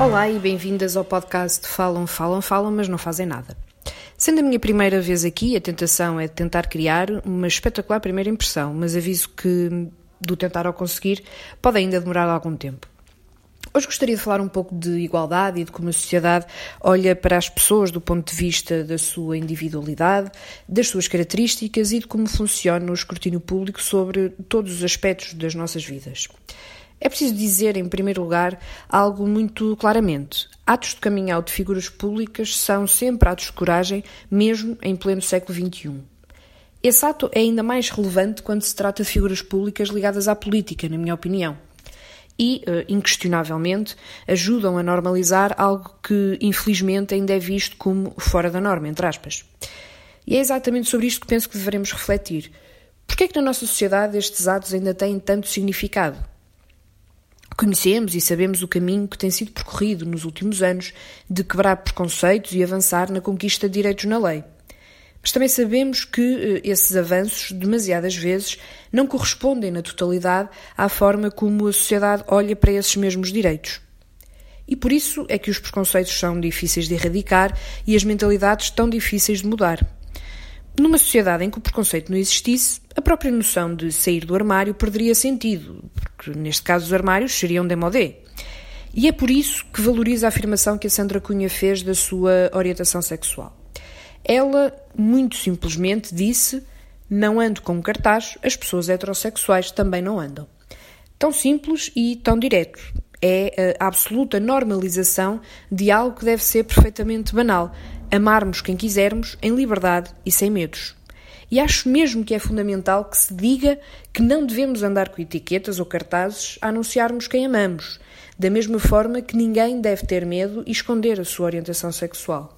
Olá e bem-vindas ao podcast Falam, Falam, Falam, mas não fazem nada. Sendo a minha primeira vez aqui, a tentação é tentar criar uma espetacular primeira impressão, mas aviso que do tentar ao conseguir pode ainda demorar algum tempo. Hoje gostaria de falar um pouco de igualdade e de como a sociedade olha para as pessoas do ponto de vista da sua individualidade, das suas características e de como funciona o escrutínio público sobre todos os aspectos das nossas vidas. É preciso dizer, em primeiro lugar, algo muito claramente. Atos de caminhão de figuras públicas são sempre atos de coragem, mesmo em pleno século XXI. Esse ato é ainda mais relevante quando se trata de figuras públicas ligadas à política, na minha opinião e, uh, inquestionavelmente, ajudam a normalizar algo que, infelizmente, ainda é visto como fora da norma, entre aspas. E é exatamente sobre isto que penso que devemos refletir. Por é que na nossa sociedade estes atos ainda têm tanto significado? Conhecemos e sabemos o caminho que tem sido percorrido nos últimos anos de quebrar preconceitos e avançar na conquista de direitos na lei. Mas também sabemos que eh, esses avanços, demasiadas vezes, não correspondem na totalidade à forma como a sociedade olha para esses mesmos direitos. E por isso é que os preconceitos são difíceis de erradicar e as mentalidades tão difíceis de mudar. Numa sociedade em que o preconceito não existisse, a própria noção de sair do armário perderia sentido, porque neste caso os armários seriam demodé. E é por isso que valoriza a afirmação que a Sandra Cunha fez da sua orientação sexual. Ela, muito simplesmente, disse: Não ando com cartaz, as pessoas heterossexuais também não andam. Tão simples e tão direto. É a absoluta normalização de algo que deve ser perfeitamente banal: amarmos quem quisermos, em liberdade e sem medos. E acho mesmo que é fundamental que se diga que não devemos andar com etiquetas ou cartazes a anunciarmos quem amamos, da mesma forma que ninguém deve ter medo e esconder a sua orientação sexual.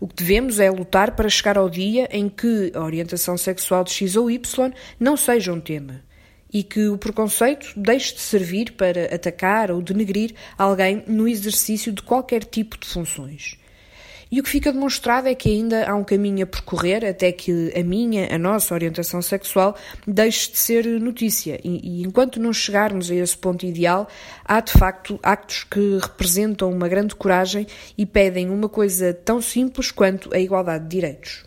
O que devemos é lutar para chegar ao dia em que a orientação sexual de X ou Y não seja um tema e que o preconceito deixe de servir para atacar ou denegrir alguém no exercício de qualquer tipo de funções. E o que fica demonstrado é que ainda há um caminho a percorrer até que a minha, a nossa orientação sexual deixe de ser notícia. E, e, enquanto não chegarmos a esse ponto ideal, há de facto actos que representam uma grande coragem e pedem uma coisa tão simples quanto a igualdade de direitos.